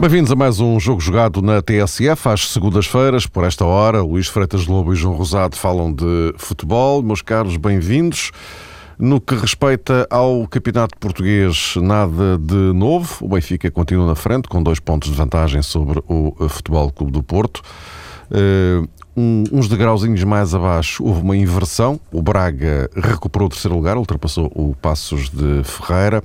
Bem-vindos a mais um jogo jogado na TSF às segundas-feiras. Por esta hora, Luís Freitas Lobo e João Rosado falam de futebol. Meus caros, bem-vindos. No que respeita ao Campeonato Português, nada de novo. O Benfica continua na frente, com dois pontos de vantagem sobre o Futebol Clube do Porto. Uh, um, uns degrauzinhos mais abaixo houve uma inversão. O Braga recuperou o terceiro lugar, ultrapassou o Passos de Ferreira.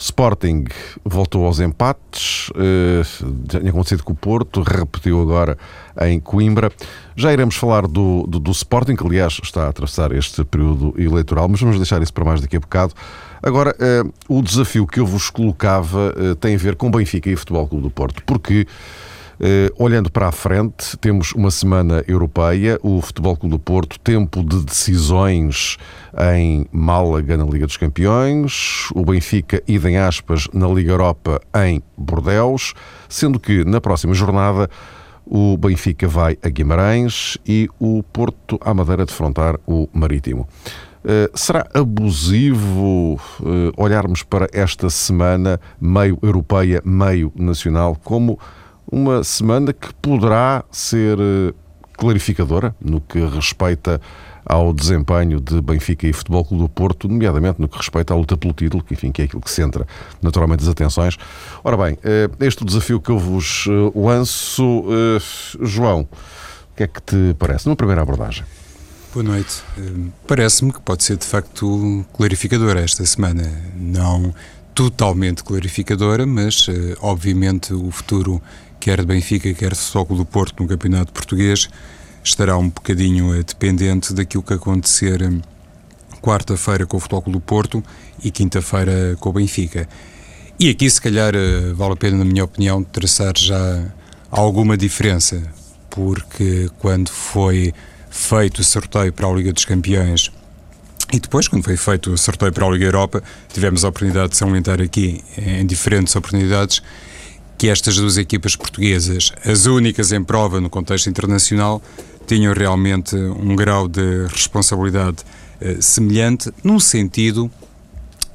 Sporting voltou aos empates, uh, tinha acontecido com o Porto, repetiu agora em Coimbra. Já iremos falar do, do, do, Sporting, que aliás está a atravessar este período eleitoral, mas vamos deixar isso para mais daqui a bocado. Agora, uh, o desafio que eu vos colocava uh, tem a ver com Benfica e Futebol Clube do Porto, porque olhando para a frente, temos uma semana europeia, o Futebol Clube do Porto, tempo de decisões em Málaga na Liga dos Campeões, o Benfica, idem aspas, na Liga Europa em Bordeus, sendo que na próxima jornada o Benfica vai a Guimarães e o Porto à Madeira defrontar o Marítimo. Uh, será abusivo uh, olharmos para esta semana meio europeia, meio nacional, como uma semana que poderá ser eh, clarificadora no que respeita ao desempenho de Benfica e Futebol Clube do Porto, nomeadamente no que respeita à luta pelo título, que enfim que é aquilo que centra naturalmente as atenções. Ora bem, eh, este é o desafio que eu vos eh, lanço. João, o que é que te parece? Numa primeira abordagem. Boa noite. Parece-me que pode ser de facto clarificadora esta semana. Não totalmente clarificadora, mas obviamente o futuro quer de Benfica, quer de Futebol do Porto no Campeonato Português, estará um bocadinho eh, dependente daquilo que acontecer hum, quarta-feira com o Futebol do Porto e quinta-feira com o Benfica. E aqui, se calhar, eh, vale a pena, na minha opinião, traçar já alguma diferença, porque quando foi feito o sorteio para a Liga dos Campeões e depois, quando foi feito o sorteio para a Liga Europa, tivemos a oportunidade de salientar aqui, em diferentes oportunidades, que estas duas equipas portuguesas, as únicas em prova no contexto internacional, tinham realmente um grau de responsabilidade eh, semelhante, no sentido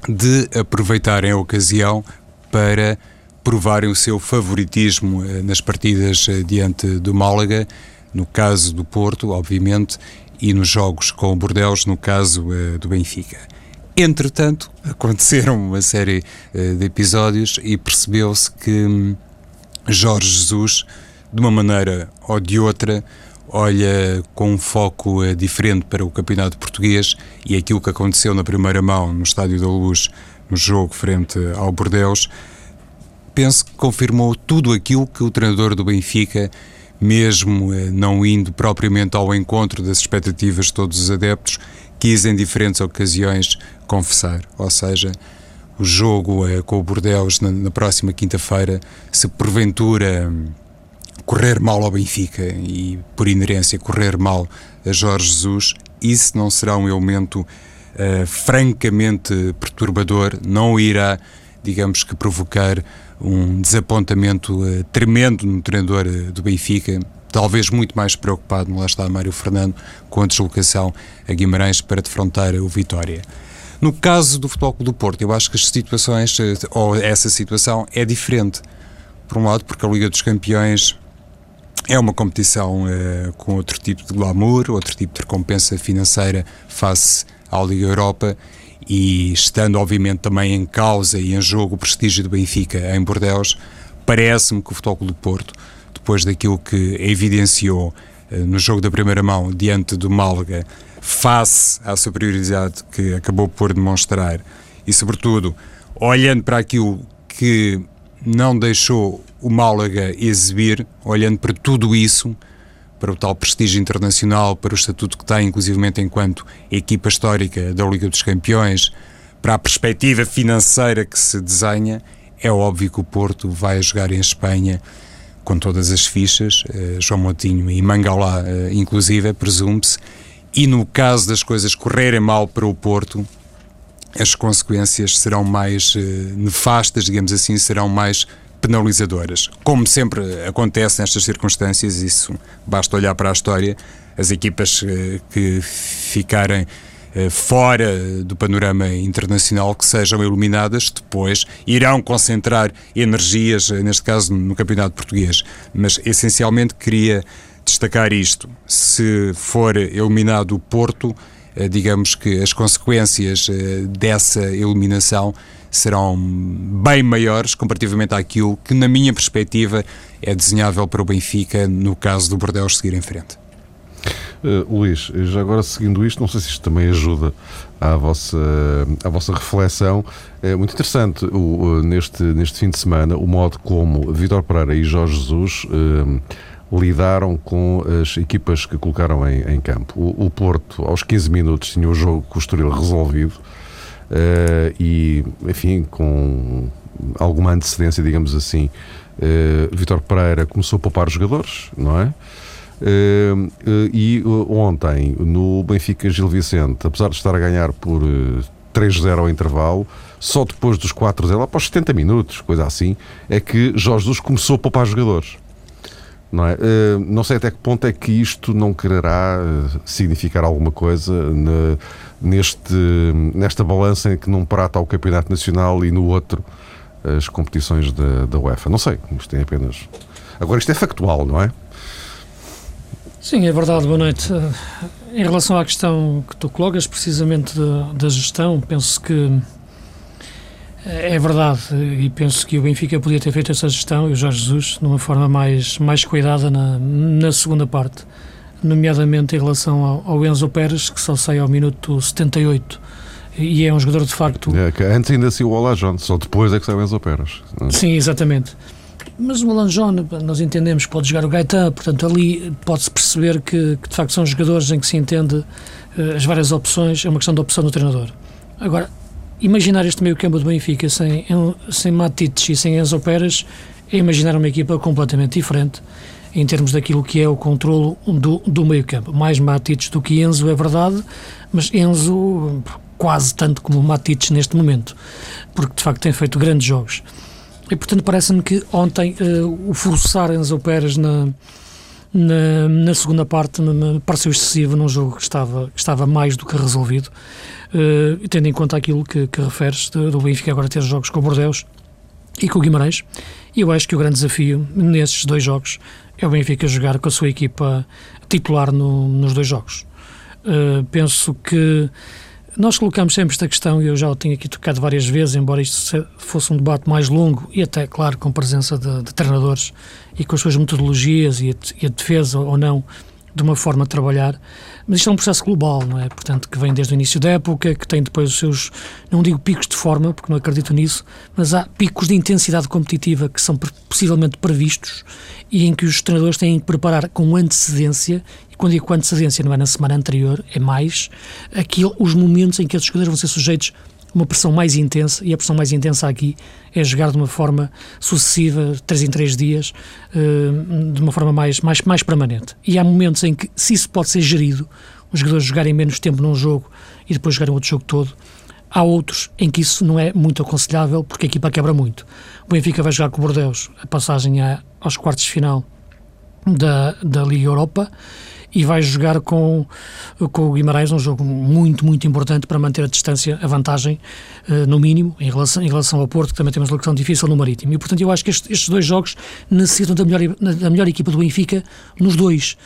de aproveitarem a ocasião para provarem o seu favoritismo eh, nas partidas eh, diante do Málaga, no caso do Porto, obviamente, e nos jogos com o Bordeaux, no caso do Benfica. Entretanto, aconteceram uma série uh, de episódios e percebeu-se que hum, Jorge Jesus, de uma maneira ou de outra, olha com um foco uh, diferente para o campeonato português e aquilo que aconteceu na primeira mão no Estádio da Luz, no jogo frente ao Bordeus, penso que confirmou tudo aquilo que o treinador do Benfica mesmo uh, não indo propriamente ao encontro das expectativas de todos os adeptos, quis em diferentes ocasiões confessar. Ou seja, o jogo é com o Bordeaux na, na próxima quinta-feira, se porventura hum, correr mal ao Benfica e, por inerência, correr mal a Jorge Jesus, isso não será um elemento uh, francamente perturbador, não irá, digamos que, provocar um desapontamento uh, tremendo no treinador uh, do Benfica, talvez muito mais preocupado, lá está Mário Fernando, com a deslocação a Guimarães para defrontar o Vitória. No caso do Futebol Clube do Porto, eu acho que as situações, eh, ou essa situação, é diferente. Por um lado, porque a Liga dos Campeões é uma competição uh, com outro tipo de glamour, outro tipo de recompensa financeira face à Liga Europa e estando obviamente também em causa e em jogo o prestígio do Benfica em Bordeaux, parece-me que o Futebol Clube do Porto depois daquilo que evidenciou uh, no jogo da primeira mão diante do Málaga, face à superioridade que acabou por demonstrar. E, sobretudo, olhando para aquilo que não deixou o Málaga exibir, olhando para tudo isso, para o tal prestígio internacional, para o estatuto que tem, inclusivamente enquanto equipa histórica da Liga dos Campeões, para a perspectiva financeira que se desenha, é óbvio que o Porto vai jogar em Espanha com todas as fichas, uh, João Moutinho e Mangalá, uh, inclusive, presume-se, e no caso das coisas correrem mal para o Porto, as consequências serão mais uh, nefastas, digamos assim, serão mais penalizadoras. Como sempre acontece nestas circunstâncias, isso basta olhar para a história, as equipas que ficarem eh, fora do panorama internacional que sejam eliminadas, depois irão concentrar energias, neste caso no Campeonato Português. Mas essencialmente queria destacar isto: se for eliminado o Porto, digamos que as consequências dessa eliminação serão bem maiores comparativamente àquilo que, na minha perspectiva, é desenhável para o Benfica no caso do Bordeaux seguir em frente. Uh, Luís, já agora seguindo isto, não sei se isto também ajuda à vossa, à vossa reflexão. É muito interessante o, neste, neste fim de semana o modo como Vitor Pereira e Jorge Jesus uh, lidaram com as equipas que colocaram em, em campo. O, o, Porto, aos 15 minutos, tinha o jogo com o Estoril resolvido uh, e, enfim, com alguma antecedência, digamos assim, uh, Vitor Pereira começou a poupar os jogadores, não é? Uh, uh, e ontem, no Benfica Gil Vicente, apesar de estar a ganhar por 3-0 ao intervalo, só depois dos 4-0, após 70 minutos, coisa assim, é que Jorge Jesus começou a poupar jogadores. Não, é? Uh, não sei até que ponto é que isto não quererá significar alguma coisa na, neste, nesta balança em que num prato há o Campeonato Nacional e no outro as competições da, da UEFA. Não sei, isto tem apenas. Agora, isto é factual, não é? Sim, é verdade. Boa noite. Em relação à questão que tu colocas, precisamente da, gestão, penso que é verdade e penso que o Benfica podia ter feito essa gestão e o Jorge Jesus de uma forma mais, mais cuidada na, na segunda parte nomeadamente em relação ao, ao Enzo Pérez, que só sai ao minuto 78 e é um jogador de facto. É, antes ainda se o Olá John, só depois é que sai o Enzo Pérez. É? Sim, exatamente. Mas o Alan John, nós entendemos que pode jogar o Gaetan, portanto ali pode-se perceber que, que, de facto são jogadores em que se entende uh, as várias opções, é uma questão de opção do treinador. Agora, imaginar este meio campo do Benfica sem, sem Matites e sem Enzo Pérez é imaginar uma equipa completamente diferente em termos daquilo que é o controlo do, do meio campo. Mais Matites do que Enzo, é verdade, mas Enzo quase tanto como Matites neste momento, porque de facto tem feito grandes jogos. E portanto parece-me que ontem uh, o forçar Enzo Pérez na, na, na, segunda parte me, pareceu excessivo num jogo que estava, que estava mais do que resolvido, uh, tendo em conta aquilo que, que referes do, do Benfica agora ter jogos com o Bordeus e com o Guimarães. E eu acho que o grande desafio nesses dois jogos é o Benfica jogar com a sua equipa titular no, nos dois jogos. Uh, penso que nós colocamos sempre esta questão, e eu já o tenho aqui tocado várias vezes, embora isto fosse um debate mais longo e até, claro, com presença de, de treinadores e com as suas metodologias e a, e a defesa ou não de uma forma de trabalhar, mas isto é um processo global, não é? Portanto, que vem desde o início da época, que tem depois os seus, não digo picos de forma, porque não acredito nisso, mas há picos de intensidade competitiva que são possivelmente previstos e em que os treinadores têm que preparar com antecedência, quando digo antecedência não é na semana anterior, é mais, aquilo, os momentos em que esses jogadores vão ser sujeitos uma pressão mais intensa, e a pressão mais intensa aqui é jogar de uma forma sucessiva, três em três dias, eh, de uma forma mais, mais, mais permanente. E há momentos em que, se isso pode ser gerido, os jogadores jogarem menos tempo num jogo e depois jogarem outro jogo todo, há outros em que isso não é muito aconselhável, porque a equipa quebra muito. O Benfica vai jogar com o Bordeus, a passagem aos quartos de final da, da Liga Europa, e vai jogar com, com o Guimarães, um jogo muito, muito importante para manter a distância, a vantagem, uh, no mínimo, em relação, em relação ao Porto, que também temos uma locação difícil no Marítimo. E, portanto, eu acho que estes, estes dois jogos necessitam da melhor, da melhor equipa do Benfica nos dois.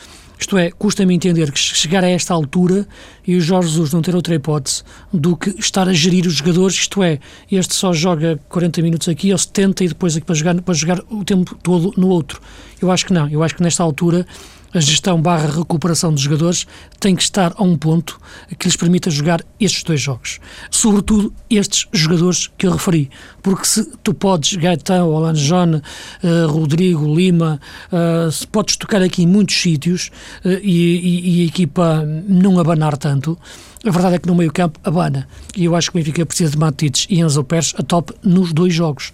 Isto é, custa-me entender que chegar a esta altura e o Jorge Jesus não ter outra hipótese do que estar a gerir os jogadores, isto é, este só joga 40 minutos aqui ou 70 e depois aqui para jogar, para jogar o tempo todo no outro. Eu acho que não, eu acho que nesta altura a gestão barra recuperação dos jogadores tem que estar a um ponto que lhes permita jogar estes dois jogos. Sobretudo estes jogadores que eu referi. Porque se tu podes, Gaetão, Olan John, uh, Rodrigo, Lima, uh, se podes tocar aqui em muitos sítios uh, e, e, a equipa não abanar tanto, a verdade é que no meio campo abana. E eu acho que o Benfica precisa de Matites e Enzo Pérez a top nos dois jogos.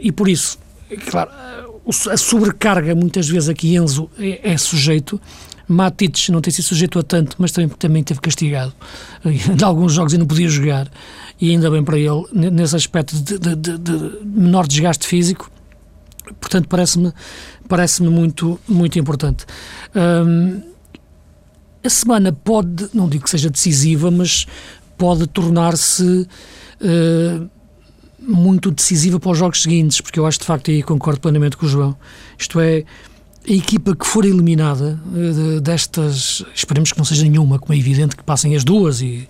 e por isso, claro a sobrecarga, muitas vezes aqui Enzo é, é sujeito. Matites não tem sido sujeito a tanto, mas também, também teve castigado. Em alguns jogos e não podia jogar. E ainda bem para ele, nesse aspecto de, de, de, de menor desgaste físico. Portanto, parece-me parece muito, muito importante. Hum, a semana pode, não digo que seja decisiva, mas pode tornar-se uh, muito decisiva para os jogos seguintes, porque eu acho de facto, e concordo plenamente com o João, isto é, a equipa que for eliminada uh, destas, esperemos que não seja nenhuma, como é evidente que passem as duas e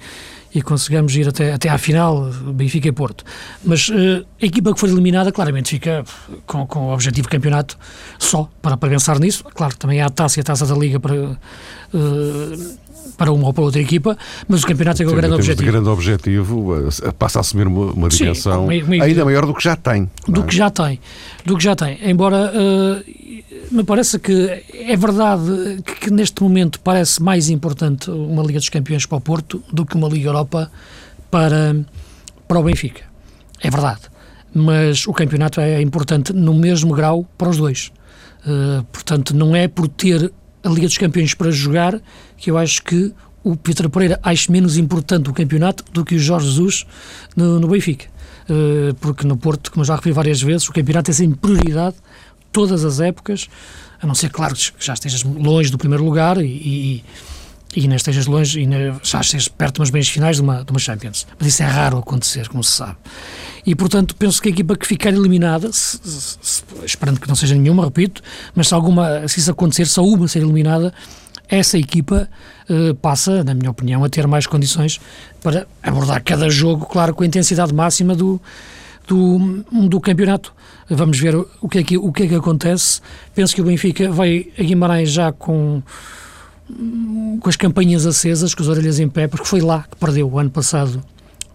e consigamos ir até, até à final, Benfica e Porto. Mas uh, a equipa que for eliminada, claramente fica com, com o objetivo campeonato só para, para pensar nisso. Claro, também há a taça e a taça da Liga para, uh, para uma ou para outra equipa, mas o campeonato é o grande objetivo. O grande objetivo uh, passa a assumir uma, uma dimensão Sim, ainda maior do que já tem. Do é? que já tem. Do que já tem. Embora me parece que é verdade que, que, neste momento parece mais importante uma Liga dos Campeões para o Porto do que uma Liga Europa para, para o Benfica. É verdade. Mas o campeonato é importante no mesmo grau para os dois. Uh, portanto, não é por ter a Liga dos Campeões para jogar que eu acho que o Peter Pereira acha menos importante o campeonato do que o Jorge Jesus no, no Benfica. Uh, porque no Porto, como já referi várias vezes, o campeonato é sempre prioridade todas as épocas, a não ser, claro, que já estejas longe do primeiro lugar e, e, e não estejas longe e já estejas perto de umas meias finais de uma, de uma Champions. Mas isso é raro acontecer, como se sabe. E, portanto, penso que a equipa que ficar eliminada, se, se, se, esperando que não seja nenhuma, repito, mas se, alguma, se isso acontecer, só uma ser eliminada, essa equipa uh, passa, na minha opinião, a ter mais condições para abordar cada jogo, claro, com a intensidade máxima do, do, do campeonato. Vamos ver o que, é que, o que é que acontece. Penso que o Benfica vai a Guimarães já com, com as campanhas acesas, com as orelhas em pé, porque foi lá que perdeu o ano passado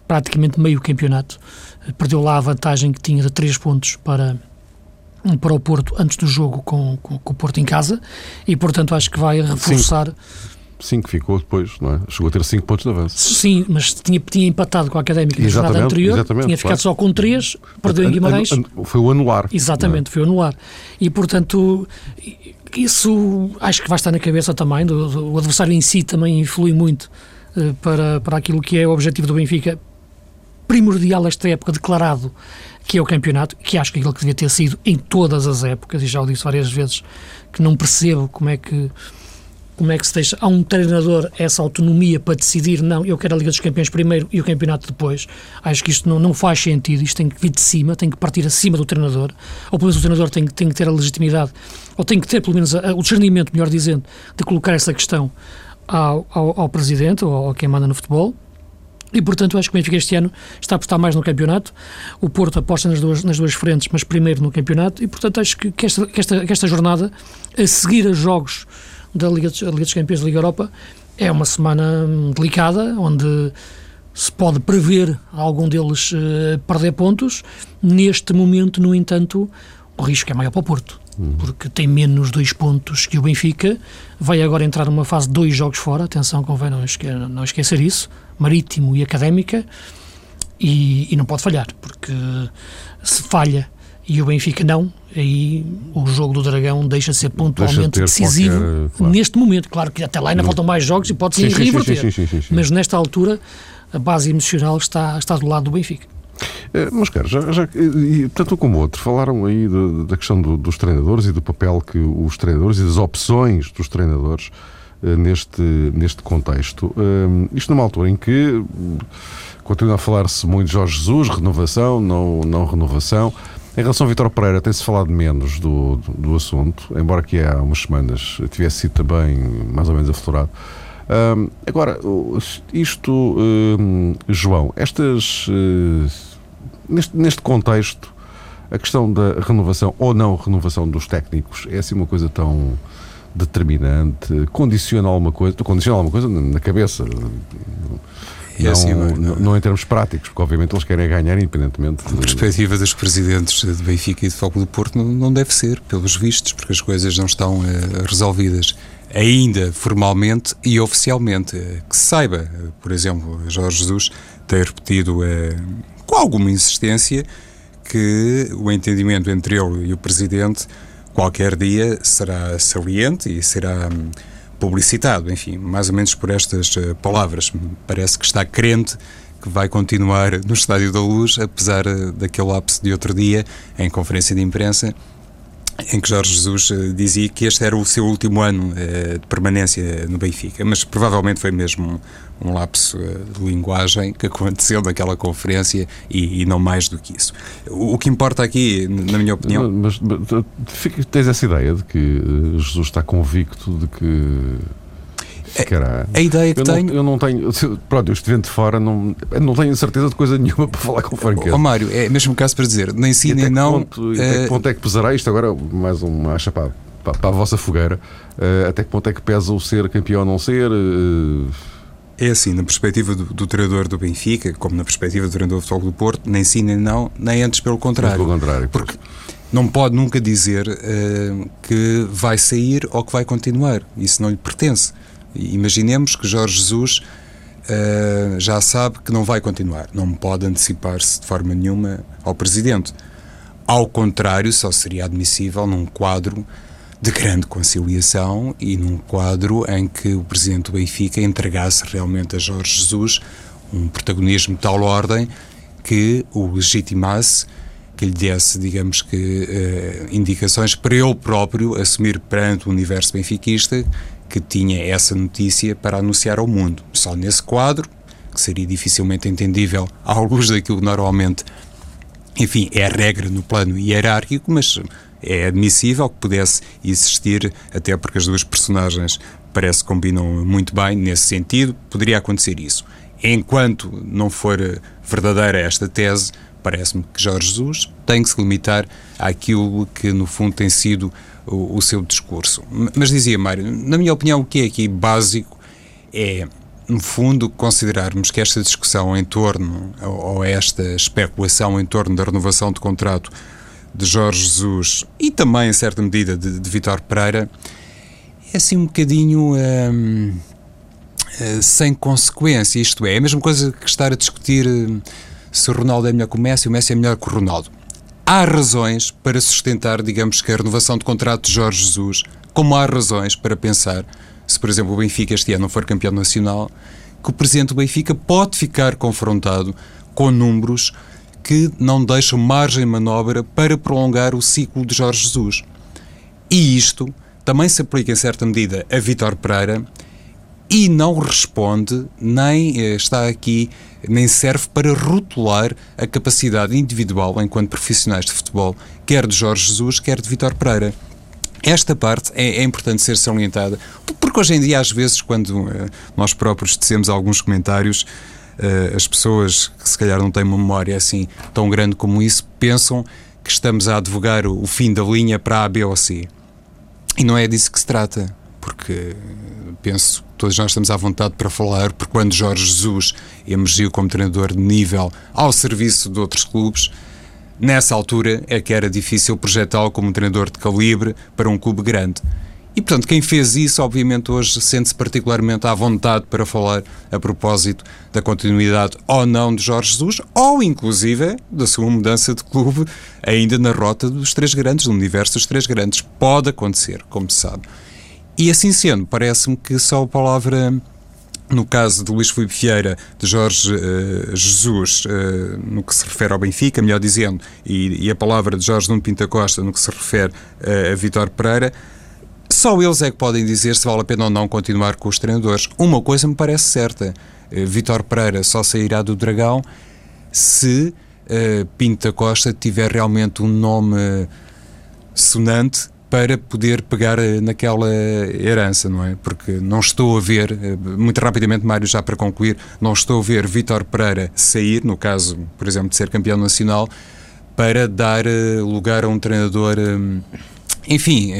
praticamente meio campeonato. Perdeu lá a vantagem que tinha de 3 pontos para, para o Porto antes do jogo com, com, com o Porto em casa e, portanto, acho que vai reforçar. Sim 5 ficou depois, não é? Chegou a ter 5 pontos de avanço. Sim, mas tinha, tinha empatado com a Académica na jornada anterior, tinha ficado claro. só com 3, perdeu em Guimarães. Foi o anular. Exatamente, é? foi o anular. E, portanto, isso acho que vai estar na cabeça também, do, do o adversário em si também influi muito uh, para, para aquilo que é o objetivo do Benfica, primordial esta época, declarado, que é o campeonato, que acho que aquilo que devia ter sido em todas as épocas, e já o disse várias vezes, que não percebo como é que como é que se deixa a um treinador essa autonomia para decidir, não, eu quero a Liga dos Campeões primeiro e o campeonato depois. Acho que isto não, não faz sentido, isto tem que vir de cima, tem que partir acima do treinador, ou pelo menos o treinador tem, tem que ter a legitimidade, ou tem que ter pelo menos a, o discernimento, melhor dizendo, de colocar essa questão ao, ao, ao presidente ou a quem manda no futebol. E, portanto, acho que o Benfica este ano está a apostar mais no campeonato. O Porto aposta nas duas, nas duas frentes, mas primeiro no campeonato. E, portanto, acho que, que, esta, que, esta, que esta jornada, a seguir a jogos da Liga dos, Liga dos Campeões da Liga Europa, é uma semana delicada, onde se pode prever algum deles uh, perder pontos. Neste momento, no entanto, o risco é maior para o Porto, uhum. porque tem menos dois pontos que o Benfica. Vai agora entrar numa fase de dois jogos fora, atenção, convém não, esque não esquecer isso, Marítimo e Académica, e, e não pode falhar, porque se falha e o Benfica não, aí o jogo do Dragão deixa de ser pontualmente de decisivo qualquer, claro. neste momento. Claro que até lá ainda faltam mais jogos e pode-se reverter. Mas nesta altura a base emocional está, está do lado do Benfica. É, mas, cara, já, já, e, tanto como outro, falaram aí de, da questão do, dos treinadores e do papel que os treinadores e das opções dos treinadores uh, neste, neste contexto. Uh, isto numa altura em que uh, continua a falar-se muito de Jorge Jesus, renovação, não, não renovação. Em relação ao Vitor Pereira, tem-se falado menos do, do, do, assunto, embora que há umas semanas tivesse sido também mais ou menos aflorado. Um, agora, isto, João, estas, uh, neste, neste contexto, a questão da renovação ou não renovação dos técnicos é assim uma coisa tão determinante, condiciona alguma coisa, condiciona alguma coisa na cabeça não, assim, não, não, em termos práticos, porque obviamente eles querem ganhar independentemente. A perspectiva dos presidentes de Benfica e de Foco do Porto não, não deve ser, pelos vistos, porque as coisas não estão uh, resolvidas ainda formalmente e oficialmente. Que se saiba, por exemplo, Jorge Jesus tem repetido uh, com alguma insistência que o entendimento entre ele e o presidente qualquer dia será saliente e será. Um, publicitado, enfim, mais ou menos por estas uh, palavras. Parece que está crente que vai continuar no Estádio da Luz, apesar uh, daquele ápice de outro dia, em conferência de imprensa, em que Jorge Jesus uh, dizia que este era o seu último ano de permanência no Benfica, mas provavelmente foi mesmo um, lapso uh, de linguagem que aconteceu naquela conferência e, e não mais do que isso. O, o, que importa aqui, na minha opinião. Mas, mas, mas tens essa ideia de que Jesus está convicto de que Ficará. A, ideia que eu tenho. Não, eu não tenho. Pronto, eu estive de fora, não, não tenho certeza de coisa nenhuma para falar com franqueza. Ó Mário, é mesmo caso para dizer, nem sim nem não. Ponto, uh... Até que ponto é que pesará isto? Agora, mais uma acha para, para, para a vossa fogueira. Uh, até que ponto é que pesa o ser campeão ou não ser? Uh... É assim, na perspectiva do, do, treinador do Benfica, como na perspectiva do treinador do futebol do Porto, nem sim nem não, nem antes pelo contrário. Pelo contrário. Porque não pode nunca dizer uh, que vai sair ou que vai continuar. Isso não lhe pertence. Imaginemos que Jorge Jesus uh, já sabe que não vai continuar, não pode antecipar-se de forma nenhuma ao Presidente. Ao contrário, só seria admissível num quadro de grande conciliação e num quadro em que o Presidente do Benfica entregasse realmente a Jorge Jesus um protagonismo de tal ordem que o legitimasse, que lhe desse, digamos que, uh, indicações para ele próprio assumir perante o universo benfiquista que tinha essa notícia para anunciar ao mundo. Só nesse quadro, que seria dificilmente entendível à luz daquilo que normalmente, enfim, é regra no plano hierárquico, mas é admissível que pudesse existir, até porque as duas personagens parece que combinam muito bem nesse sentido, poderia acontecer isso. Enquanto não for verdadeira esta tese, parece-me que Jorge Jesus tem que se limitar àquilo que, no fundo, tem sido o, o seu discurso. Mas dizia Mário, na minha opinião, o que é aqui básico é no fundo, considerarmos que esta discussão em torno, ou esta especulação em torno da renovação de contrato de Jorge Jesus e também, em certa medida, de, de Vitor Pereira, é assim um bocadinho hum, hum, sem consequência. Isto é, é a mesma coisa que estar a discutir hum, se o Ronaldo é melhor que o Messi o Messi é melhor que o Ronaldo há razões para sustentar, digamos que a renovação de contrato de Jorge Jesus, como há razões para pensar, se por exemplo o Benfica este ano não for campeão nacional, que o presidente do Benfica pode ficar confrontado com números que não deixam margem de manobra para prolongar o ciclo de Jorge Jesus. E isto também se aplica em certa medida a Vítor Pereira e não responde nem eh, está aqui nem serve para rotular a capacidade individual enquanto profissionais de futebol, quer de Jorge Jesus, quer de Vitor Pereira. Esta parte é, é, importante ser salientada, porque hoje em dia, às vezes, quando uh, nós próprios tecemos alguns comentários, uh, as pessoas que se calhar não têm uma memória assim tão grande como isso, pensam que estamos a advogar o, o fim da linha para A, B ou C. E não é disso que se trata, porque penso todos nós estamos à vontade para falar, porque quando Jorge Jesus emergiu como treinador de nível ao serviço de outros clubes, nessa altura é que era difícil projetá-lo como um treinador de calibre para um clube grande. E, portanto, quem fez isso, obviamente, hoje sente-se particularmente à vontade para falar a propósito da continuidade ou não de Jorge Jesus, ou, inclusive, da sua mudança de clube, ainda na rota dos três grandes, do universo dos três grandes. Pode acontecer, como se sabe. E assim sendo, parece-me que só a palavra no caso de Luís Filipe Vieira, de Jorge uh, Jesus, uh, no que se refere ao Benfica, melhor dizendo, e, e, a palavra de Jorge Nuno Pinta Costa, no que se refere uh, a Vitor Pereira, só eles é que podem dizer se vale a pena ou não continuar com os treinadores. Uma coisa me parece certa: Vitor Pereira só sairá do Dragão se Pinta Costa tiver realmente um nome sonante para poder pegar eh, naquela herança, não é? Porque não estou a ver, eh, muito rapidamente, Mário, já para concluir, não estou a ver Vítor Pereira sair, no caso, por exemplo, de ser campeão nacional, para dar eh, lugar a um treinador, enfim,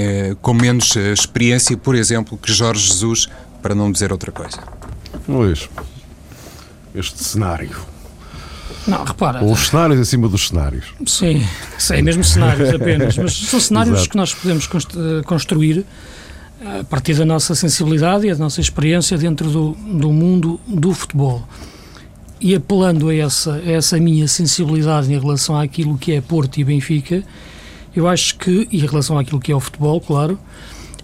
com menos experiência, por exemplo, que Jorge Jesus, para não dizer outra coisa. Luís, este cenário não, repara. Ou os cenários acima dos cenários. Sim, sim mesmo cenários apenas. Mas são cenários Exato. que nós podemos construir eh, a partir da nossa sensibilidade e da nossa experiência dentro do, do mundo do futebol. E apelando a essa, a essa minha sensibilidade em relação àquilo que é Porto e Benfica, eu acho que, e em relação àquilo que é o futebol, claro,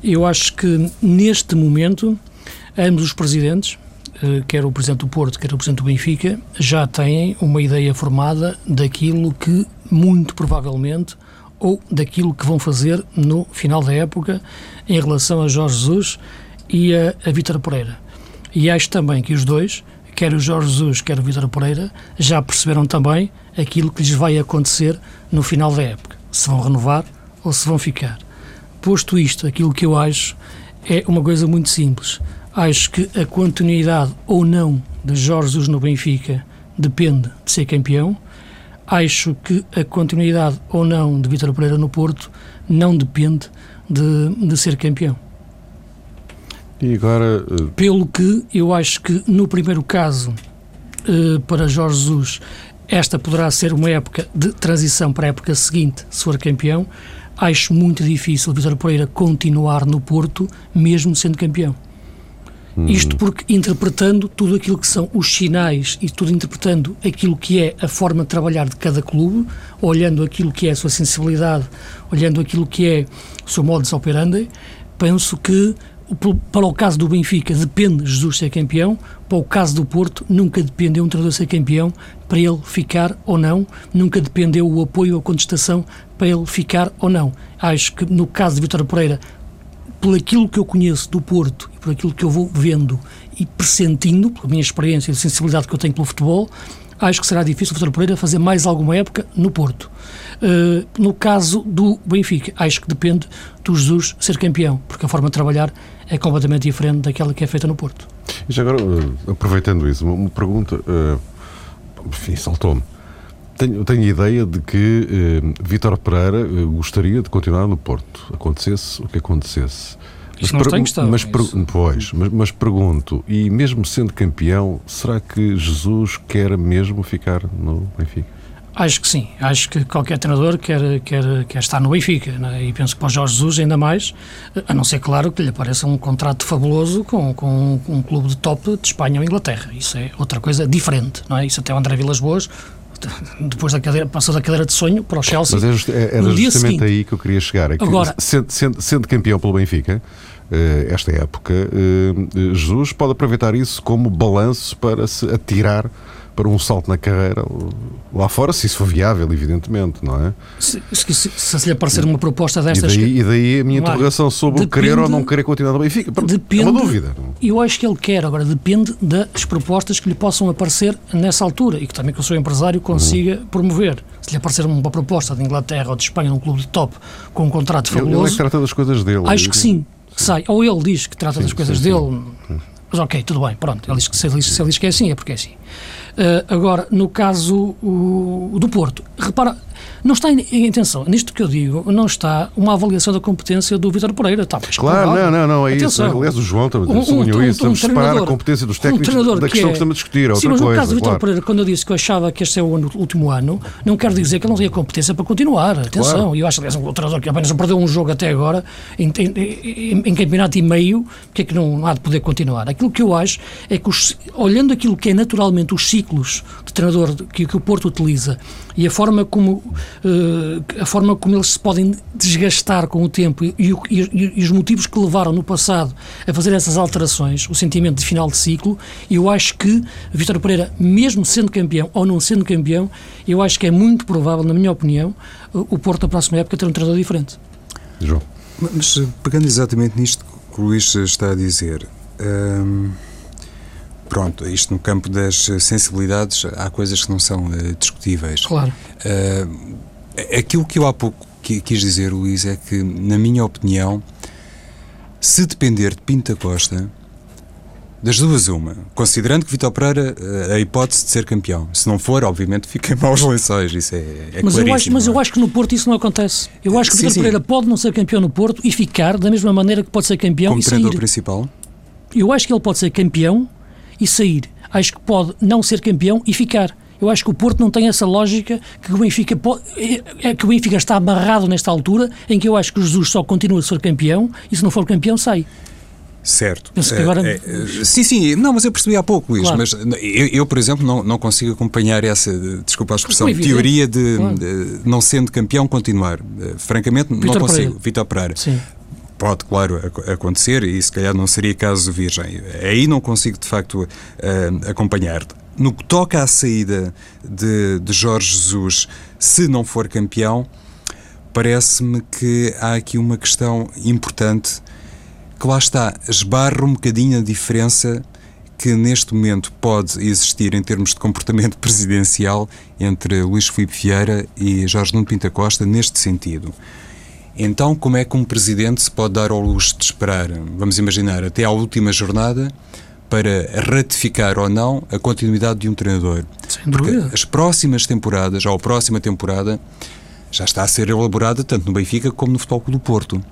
eu acho que neste momento ambos os presidentes, eh, quer o Presidente do Porto, quer o Presidente do Benfica, já têm uma ideia formada daquilo que, muito provavelmente, ou daquilo que vão fazer no final da época em relação a Jorge Jesus e a, a Vítor Pereira. E acho também que os dois, quer o Jorge Jesus, quer o Vítor Pereira, já perceberam também aquilo que lhes vai acontecer no final da época. Se vão renovar ou se vão ficar. Posto isto, aquilo que eu acho é uma coisa muito simples. Acho que a continuidade ou não de Jorge Jesus no Benfica depende de ser campeão. Acho que a continuidade ou não de Vítor Pereira no Porto não depende de, de ser campeão. E agora. Uh... Pelo que eu acho que no primeiro caso, uh, para Jorge Jesus, esta poderá ser uma época de transição para a época seguinte, se for campeão. Acho muito difícil Vítor Pereira continuar no Porto, mesmo sendo campeão. Hum. Isto porque, interpretando tudo aquilo que são os sinais e tudo interpretando aquilo que é a forma de trabalhar de cada clube, olhando aquilo que é a sua sensibilidade, olhando aquilo que é o seu modus operandi, penso que para o caso do Benfica depende Jesus ser campeão, para o caso do Porto nunca dependeu um treinador ser campeão para ele ficar ou não, nunca dependeu o apoio ou a contestação para ele ficar ou não. Acho que no caso de Vitória Pereira, por aquilo que eu conheço do Porto e por aquilo que eu vou vendo e pressentindo, pela minha experiência e sensibilidade que eu tenho pelo futebol, acho que será difícil o Vitória Pereira fazer mais alguma época no Porto. Uh, no caso do Benfica, acho que depende do Jesus ser campeão, porque a forma de trabalhar é completamente diferente daquela que é feita no Porto. E já agora, uh, aproveitando isso, uma, pergunta, uh, enfim, saltou-me. Tenho, tenho a ideia de que uh, Vítor Pereira gostaria de continuar no Porto, acontecesse o que acontecesse. Mas, não questão, mas, per pois, mas, mas, pergunto, e mesmo sendo campeão, será que Jesus quer mesmo ficar no Benfica? Acho que sim. Acho que qualquer treinador quer, quer, quer estar no Benfica. Né? E penso que para o Jorge Jesus ainda mais, a não ser, claro, que lhe apareça um contrato fabuloso com, com, um clube de top de Espanha ou Inglaterra. Isso é outra coisa diferente. Não é? Isso até o André Vilas Boas depois da cadeira, passou da cadeira de sonho para o Chelsea. Mas é just, é, era justamente seguinte. aí que eu queria chegar. É que, Agora, sendo, sendo, sendo campeão pelo Benfica, eh, esta época, eh, Jesus pode aproveitar isso como balanço para se atirar para um salto na carreira lá fora, se isso for viável, evidentemente, não é? Se, se, se, se lhe aparecer uma proposta destas. E daí, que... e daí a minha interrogação sobre depende, querer ou não querer continuar no Benfica. Depende, é uma dúvida. Eu acho que ele quer, agora depende das propostas que lhe possam aparecer nessa altura e que também que o seu empresário consiga uhum. promover. Se lhe aparecer uma proposta de Inglaterra ou de Espanha num clube de top com um contrato fabuloso. Ele, ele é que trata das coisas dele. Acho que sim. Sai. Ou ele diz que trata sim, das coisas sim, dele. Sim. Mas ok, tudo bem, pronto. Ele diz que se ele, se ele diz que é assim, é porque é assim. Uh, agora, no caso o, do Porto, repara, não está em, atenção, nisto que eu digo, não está uma avaliação da competência do Vitor Pereira. Tá, claro, não, não, não, é atenção, isso. Aliás, o João também um, um, um, isso. Vamos separar a competência dos técnicos um da questão que, é, que estamos a discutir. É sim, mas no coisa, caso do Vitor claro. Pereira, quando eu disse que eu achava que este é o último ano, não quero dizer que ele não tenha competência para continuar. Atenção, claro. eu acho, aliás, um treinador que apenas perdeu um jogo até agora, em, em, em, em campeonato e meio, que é que não há de poder continuar? Aquilo que eu acho é que, os, olhando aquilo que é naturalmente os ciclos de treinador que, que o Porto utiliza e a forma como uh, a forma como eles se podem desgastar com o tempo e, e, e, e, os motivos que levaram no passado a fazer essas alterações, o sentimento de final de ciclo, eu acho que Vitor Pereira, mesmo sendo campeão ou não sendo campeão, eu acho que é muito provável, na minha opinião, o Porto na próxima época ter um treinador diferente. João. Mas pegando exatamente nisto que o Luís está a dizer. Hum, pronto, isto no campo das sensibilidades há coisas que não são uh, discutíveis. Claro. Uh, aquilo que eu há pouco quis dizer, Luís, é que, na minha opinião, se depender de Pinta Costa, das duas, uma. Considerando que Vitor Pereira, eh, a hipótese de ser campeão. Se não for, obviamente, fica em maus lençóis. Isso é, é mas eu acho, Mas eu é? acho que no Porto isso não acontece. Eu acho que Vitor. Pereira pode não ser campeão no Porto e ficar da mesma maneira que pode ser campeão Como e sair. principal? Eu acho que ele pode ser campeão e sair. Acho que pode não ser campeão e ficar. Eu acho que o Porto não tem essa lógica que o Benfica pode, é, é que o Benfica está amarrado nesta altura em que eu acho que o Jesus só continua a ser campeão e se não for campeão sai. Certo. Agora... É, é, sim, sim, não, mas eu percebi há pouco, Luís, claro. mas eu, eu, por exemplo, não, não consigo acompanhar essa, desculpa a expressão, teoria de, claro. de, não sendo campeão continuar. Eh, francamente, Vitor não consigo. Pereira. Vitor Pereira. Sim. Pode, claro, acontecer e se calhar não seria caso virgem. Aí não consigo, de facto, uh, acompanhar. No que toca à saída de, de Jorge Jesus, se não for campeão, parece-me que há aqui uma questão importante que lá está, esbarra um bocadinho a diferença que neste momento pode existir em termos de comportamento presidencial entre Luís Filipe Vieira e Jorge Nuno Pinta Costa neste sentido. Então, como é que um presidente se pode dar ao luxo de esperar, vamos imaginar, até à última jornada para ratificar ou não a continuidade de um treinador? Sem Porque dúvida. as próximas temporadas, ou a próxima temporada, já está a ser elaborada tanto no Benfica como no Futebol Clube do Porto.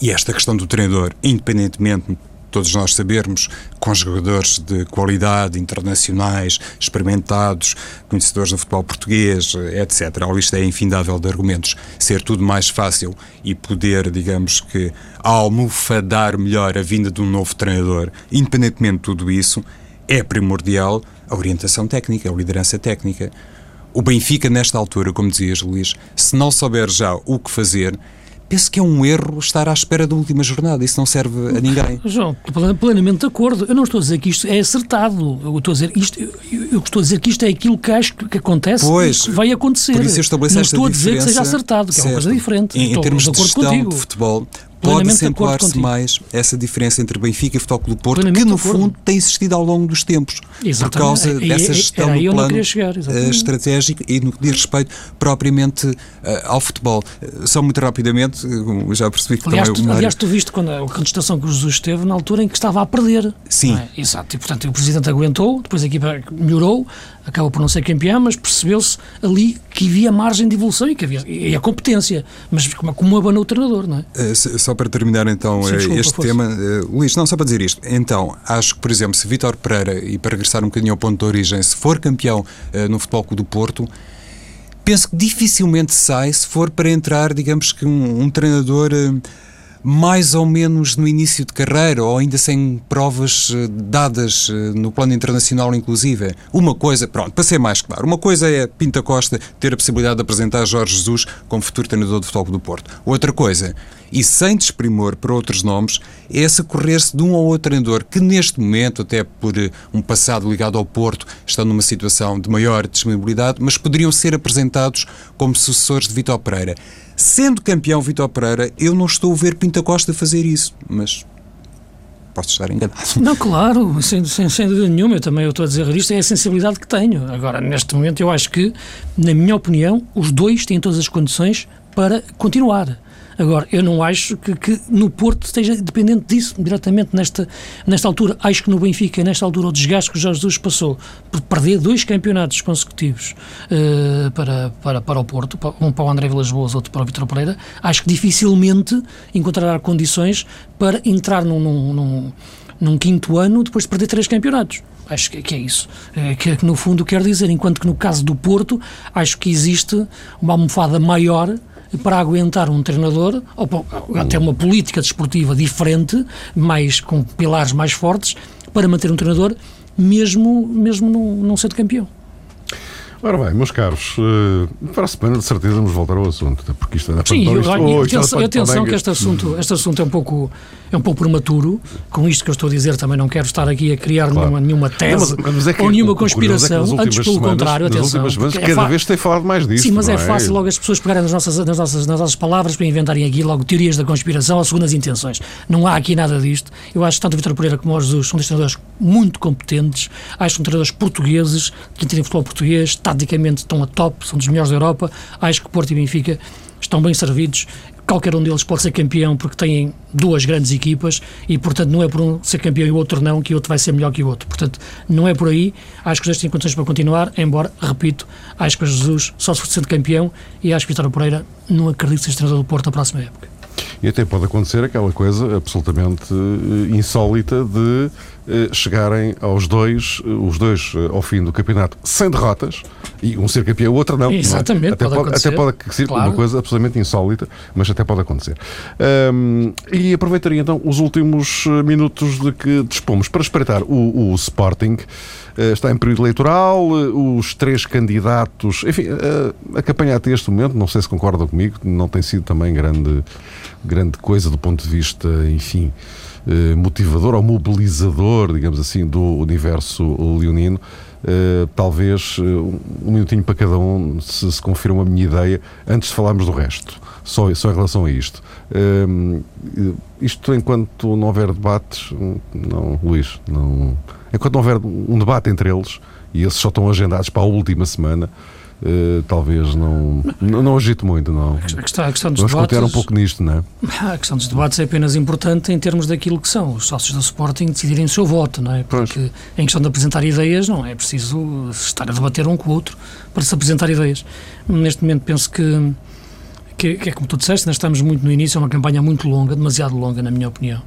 E esta questão do treinador, independentemente todos nós sabermos, com jogadores de qualidade, internacionais, experimentados, conhecedores do futebol português, etc. A lista é infindável de argumentos. Ser tudo mais fácil e poder, digamos que, almofadar melhor a vinda de um novo treinador, independentemente de tudo isso, é primordial a orientação técnica, a liderança técnica. O Benfica, nesta altura, como dizias, Luís, se não souber já o que fazer, penso que é um erro estar à espera da última jornada. Isso não serve a ninguém. João, plenamente de acordo. Eu não estou a dizer que isto é acertado. Eu estou a dizer, isto, eu, estou a dizer que isto é aquilo que acho que acontece pois, que vai acontecer. Por isso eu não estou a dizer que seja acertado, que certo. é uma coisa diferente. Em, em termos de, de gestão contigo. de futebol, pode acentuar-se mais essa diferença entre Benfica e Futebol Clube Porto, que no fundo tem existido ao longo dos tempos, exatamente. por causa e, dessa gestão do plano chegar, estratégico e no que diz respeito propriamente uh, ao futebol. Uh, só muito rapidamente, uh, já percebi que aliás, também tu, aliás, tu viste quando a contestação que o Jesus teve na altura em que estava a perder. Sim. É? Exato. E, portanto, o Presidente aguentou, depois a equipa melhorou, acabou por não ser campeão, mas percebeu-se ali que havia margem de evolução e que havia e a competência, mas como, como abanou o treinador, não é? Só para terminar então Sim, desculpa, este força. tema, uh, Luís, não só para dizer isto, então acho que, por exemplo, se Vítor Pereira, e para regressar um bocadinho ao ponto de origem, se for campeão uh, no Futebol Clube do Porto, penso que dificilmente sai se for para entrar, digamos que um, um treinador. Uh, mais ou menos no início de carreira ou ainda sem provas dadas no plano internacional, inclusive. Uma coisa, pronto, para ser mais claro, uma coisa é Pinta Costa ter a possibilidade de apresentar Jorge Jesus como futuro treinador do Futebol do Porto. Outra coisa, e sem desprimor para outros nomes, é socorrer-se de um ou outro treinador que neste momento, até por um passado ligado ao Porto, estão numa situação de maior disponibilidade, mas poderiam ser apresentados como sucessores de Vitor Pereira. Sendo campeão Vitor Pereira, eu não estou a ver Pinta Costa fazer isso, mas posso estar enganado. Não, claro, sem, sem, sem dúvida nenhuma, eu também eu estou a dizer isto, é a sensibilidade que tenho. Agora, neste momento, eu acho que, na minha opinião, os dois têm todas as condições para continuar. Agora, eu não acho que, que, no Porto esteja dependente disso, diretamente nesta, nesta altura. Acho que no Benfica, nesta altura, o desgaste que o Jorge Jesus passou por perder dois campeonatos consecutivos uh, para, para, para o Porto, um para o André Vilas Boas, outro para o Vitor Pereira, acho que dificilmente encontrará condições para entrar num, num, num, num quinto ano depois de perder três campeonatos. Acho que, é isso. Que, que, no fundo quer dizer, enquanto que no caso do Porto, acho que existe uma almofada maior para aguentar um treinador, ou até uma política desportiva diferente, mais, com pilares mais fortes, para manter um treinador, mesmo, mesmo não, não sendo campeão. Ora bem, meus caros, uh, para a semana de certeza vamos voltar ao assunto, porque isto é Sim, eu, isto, oh, atenção, atenção que este assunto, este assunto é um pouco é um pouco prematuro. Com isto que eu estou a dizer, também não quero estar aqui a criar claro. nenhuma, nenhuma tese não, mas, mas é ou nenhuma conspiração. É antes, pelo semanas, contrário, atenção. Semanas, é cada vez tem falado mais disto. Sim, mas é, é, fácil logo as pessoas pegarem nas nossas, nas, nossas, nas nossas palavras para inventarem aqui logo teorias da conspiração ou segundas intenções. Não há aqui nada disto. Eu acho que tanto o Vitor Pereira como o Jesus são treinadores muito competentes. Acho que são treinadores portugueses que entendem futebol português, taticamente estão a top, são dos melhores da Europa. Acho que Porto e Benfica estão bem servidos. Qualquer um deles pode ser campeão porque têm duas grandes equipas e, portanto, não é por um ser campeão e o outro não que o outro vai ser melhor que o outro. Portanto, não é por aí. Acho que os dois têm condições para continuar, embora, repito, acho que o Jesus só se for sendo campeão e acho que Vitória Pereira não acredito ser treinador do Porto na próxima época. E até pode acontecer aquela coisa absolutamente insólita de chegarem aos dois, os dois ao fim do campeonato sem derrotas, e um ser campeão, o outro não. Exatamente, não é? até, pode, pode até pode ser claro. uma coisa absolutamente insólita, mas até pode acontecer. Um, e aproveitaria então os últimos minutos de que dispomos para espreitar o, o Sporting. Uh, está em período eleitoral, uh, os três candidatos, enfim, uh, a campanha até este momento, não sei se concordam comigo, não tem sido também grande, grande coisa do ponto de vista, enfim, motivador ou mobilizador, digamos assim, do universo leonino. Uh, talvez uh, um minutinho para cada um, se, se confirma a minha ideia, antes de falarmos do resto, só, só em relação a isto. Uh, isto enquanto não houver debates, não, Luís, não, enquanto não houver um debate entre eles, e esses só estão agendados para a última semana, Uh, talvez não, não, não agite muito, não. A questão, a questão dos Vamos debates, um pouco nisto, não é? A questão dos debates é apenas importante em termos daquilo que são os sócios do Sporting decidirem o seu voto, não é? Porque pois. em questão de apresentar ideias não é preciso estar a debater um com o outro para se apresentar ideias. Neste momento penso que, que, que é como tu disseste, nós estamos muito no início, é uma campanha muito longa, demasiado longa, na minha opinião,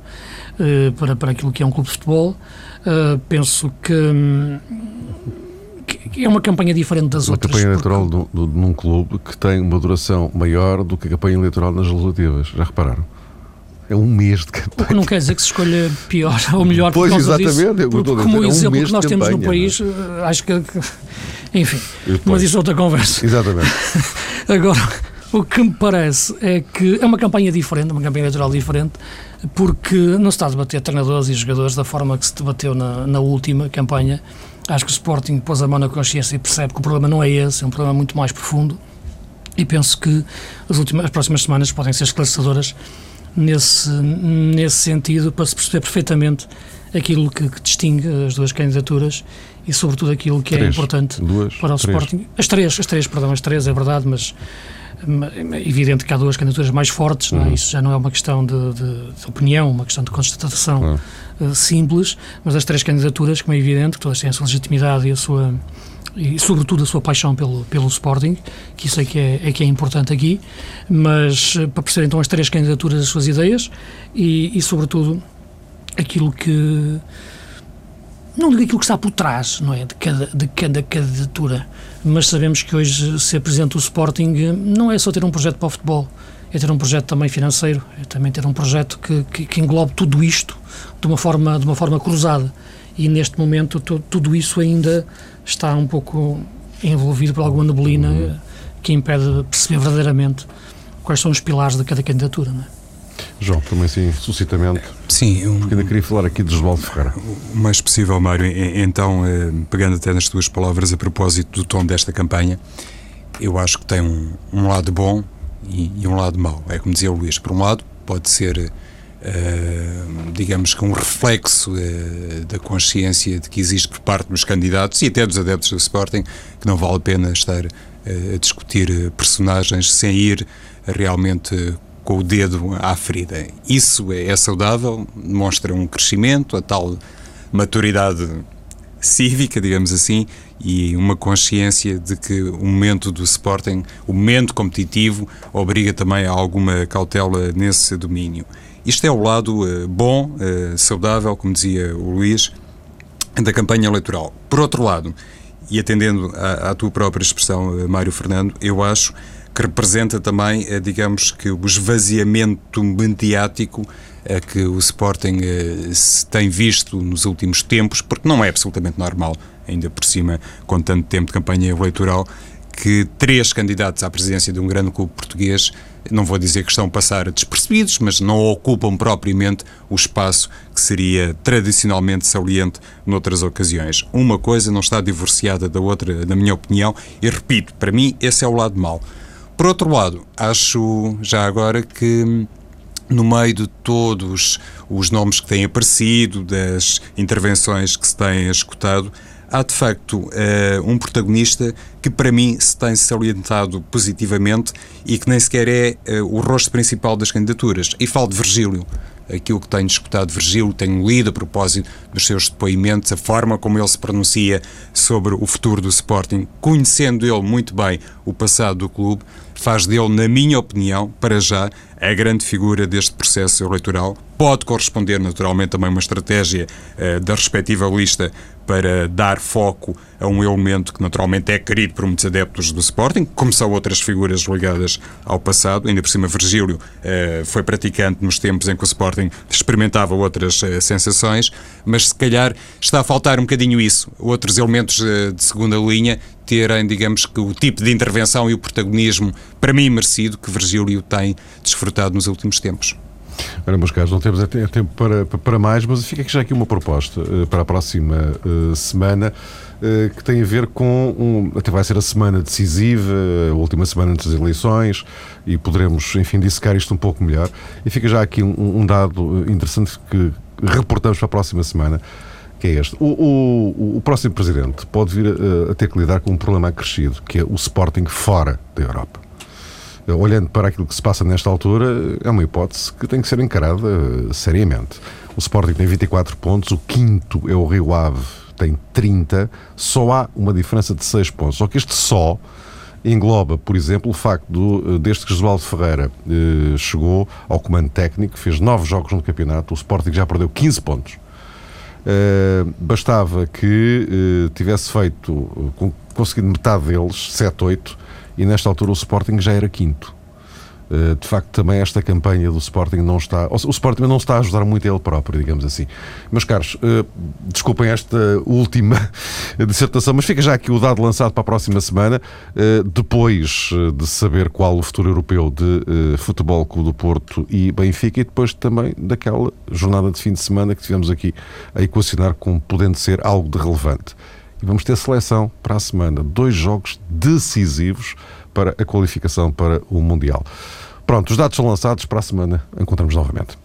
uh, para, para aquilo que é um clube de futebol. Uh, penso que. Hum, é uma campanha diferente das uma outras. Uma campanha eleitoral porque... do, do, num clube que tem uma duração maior do que a campanha eleitoral nas legislativas. Já repararam? É um mês de campanha. O que não quer dizer que se escolha pior ou melhor pois, por causa exatamente, disso. Porque, como o é um exemplo que nós temos campanha, no país, é? acho que. Enfim, mas isso é outra conversa. Exatamente. Agora, o que me parece é que é uma campanha diferente, uma campanha eleitoral diferente, porque não se está a debater treinadores e jogadores da forma que se debateu na, na última campanha Acho que o Sporting pôs a mão na consciência e percebe que o problema não é esse, é um problema muito mais profundo. E penso que as, últimas, as próximas semanas podem ser esclarecedoras nesse, nesse sentido, para se perceber perfeitamente aquilo que, que distingue as duas candidaturas e, sobretudo, aquilo que é três, é importante duas, para o três. Sporting. As três, as três, perdão, as três, é verdade, mas é evidente que há duas candidaturas mais fortes, uhum. não é? Uhum. isso já não é uma questão de, de, de opinião, uma questão de constatação uhum. uh, simples, mas as três candidaturas, como é evidente, que todas têm a sua legitimidade e a sua e sobretudo a sua paixão pelo, pelo Sporting, que isso é que é, é que é importante aqui, mas uh, para perceber então as três candidaturas, as suas ideias e, e sobretudo aquilo que não digo aquilo que está por trás, não é, de cada, de cada candidatura, mas sabemos que hoje ser presidente do Sporting não é só ter um projeto para o futebol, é ter um projeto também financeiro, é também ter um projeto que, que, que englobe tudo isto de uma forma, de uma forma cruzada. E neste momento tudo isso ainda está um pouco envolvido por alguma neblina que impede de perceber verdadeiramente quais são os pilares de cada candidatura. Não é? João, também assim, suscitamente. Sim, um, porque ainda queria falar aqui de Oswaldo Ferreira. O mais possível, Mário. Então, eh, pegando até nas tuas palavras a propósito do tom desta campanha, eu acho que tem um, um lado bom e, e, um lado mau. É como dizia o Luís, por um lado, pode ser, uh, digamos que um reflexo uh, da consciência de que existe por parte dos candidatos e até dos adeptos do Sporting que não vale a pena estar uh, a discutir personagens sem ir realmente com o dedo à ferida. Isso é, é saudável, demonstra um crescimento, a tal maturidade cívica, digamos assim, e uma consciência de que o momento do Sporting, o momento competitivo, obriga também a alguma cautela nesse domínio. Isto é o lado uh, bom, uh, saudável, como dizia o Luís, da campanha eleitoral. Por outro lado, e atendendo à, tua própria expressão, uh, Mário Fernando, eu acho que representa também, eh, digamos que, o esvaziamento mediático a que o Sporting eh, se tem visto nos últimos tempos, porque não é absolutamente normal, ainda por cima, com tanto tempo de campanha eleitoral, que três candidatos à presidência de um grande clube português, não vou dizer que estão a passar despercebidos, mas não ocupam propriamente o espaço que seria tradicionalmente saliente noutras ocasiões. Uma coisa não está divorciada da outra, na minha opinião, e repito, para mim esse é o lado mau. Por outro lado, acho já agora que no meio de todos os nomes que têm aparecido, das intervenções que se têm escutado, há de facto uh, um protagonista que para mim se tem salientado positivamente e que nem sequer é uh, o rosto principal das candidaturas. E falo de Virgílio aquilo que tenho escutado Virgílio, tenho lido a propósito dos seus depoimentos, a forma como ele se pronuncia sobre o futuro do Sporting, conhecendo ele muito bem o passado do clube, faz dele, na minha opinião, para já, a grande figura deste processo eleitoral. Pode corresponder, naturalmente, também uma estratégia uh, da respectiva lista para dar foco a um elemento que naturalmente é querido por muitos adeptos do Sporting, como são outras figuras ligadas ao passado. Ainda por cima, Virgílio uh, foi praticante nos tempos em que o Sporting experimentava outras uh, sensações, mas se calhar está a faltar um bocadinho isso. Outros elementos uh, de segunda linha terem, digamos que, o tipo de intervenção e o protagonismo, para mim, merecido que Virgílio tem desfrutado nos últimos tempos. Ora, meus caros, não temos tempo para, para mais, mas fica aqui já aqui uma proposta uh, para a próxima uh, semana. eh, que tem a ver com. Um, até vai ser a semana decisiva, a última semana antes das eleições, e poderemos, enfim, dissecar isto um pouco melhor. E fica já aqui um, um dado interessante que reportamos para a próxima semana que é este. O, o, o próximo presidente pode vir a, a, ter que lidar com um problema acrescido, que é o Sporting fora da Europa. Olhando para aquilo que se passa nesta altura, é uma hipótese que tem que ser encarada uh, seriamente. O Sporting tem 24 pontos, o quinto é o Rio Ave, tem 30, só há uma diferença de 6 pontos. Só que este só engloba, por exemplo, o facto do, eh, desde que Josualdo Ferreira eh, chegou ao comando técnico, fez 9 jogos no campeonato, o Sporting já perdeu 15 pontos. Uh, bastava que uh, tivesse feito, uh, conseguido metade deles, 7, 8, e nesta altura o Sporting já era quinto. Eh, de facto, também esta campanha do Sporting não está. O Sporting não está a ajudar muito ele próprio, digamos assim. Meus caros, eh, desculpem esta última dissertação, mas fica já aqui o dado lançado para a próxima semana, eh, depois de saber qual o futuro europeu de Futebol Clube do Porto e Benfica, e depois também daquela jornada de fim de semana que tivemos aqui a equacionar como podendo ser algo de relevante. E vamos ter seleção para a semana. Dois jogos decisivos para a qualificação para o Mundial. Pronto, os dados são lançados para a semana. Encontramos novamente.